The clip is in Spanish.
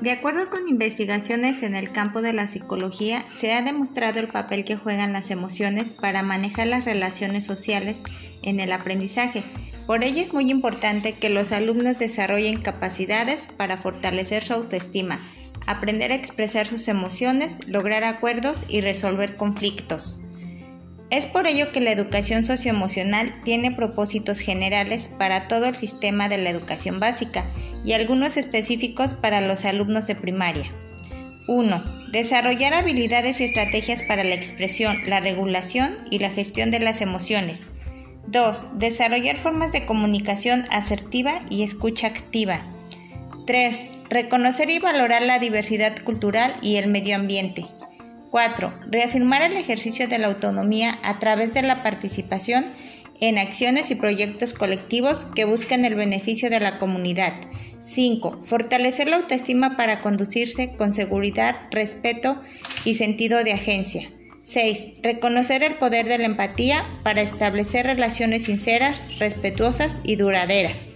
De acuerdo con investigaciones en el campo de la psicología, se ha demostrado el papel que juegan las emociones para manejar las relaciones sociales en el aprendizaje. Por ello es muy importante que los alumnos desarrollen capacidades para fortalecer su autoestima, aprender a expresar sus emociones, lograr acuerdos y resolver conflictos. Es por ello que la educación socioemocional tiene propósitos generales para todo el sistema de la educación básica y algunos específicos para los alumnos de primaria. 1. Desarrollar habilidades y estrategias para la expresión, la regulación y la gestión de las emociones. 2. Desarrollar formas de comunicación asertiva y escucha activa. 3. Reconocer y valorar la diversidad cultural y el medio ambiente. 4. Reafirmar el ejercicio de la autonomía a través de la participación en acciones y proyectos colectivos que buscan el beneficio de la comunidad. 5. Fortalecer la autoestima para conducirse con seguridad, respeto y sentido de agencia. 6. Reconocer el poder de la empatía para establecer relaciones sinceras, respetuosas y duraderas.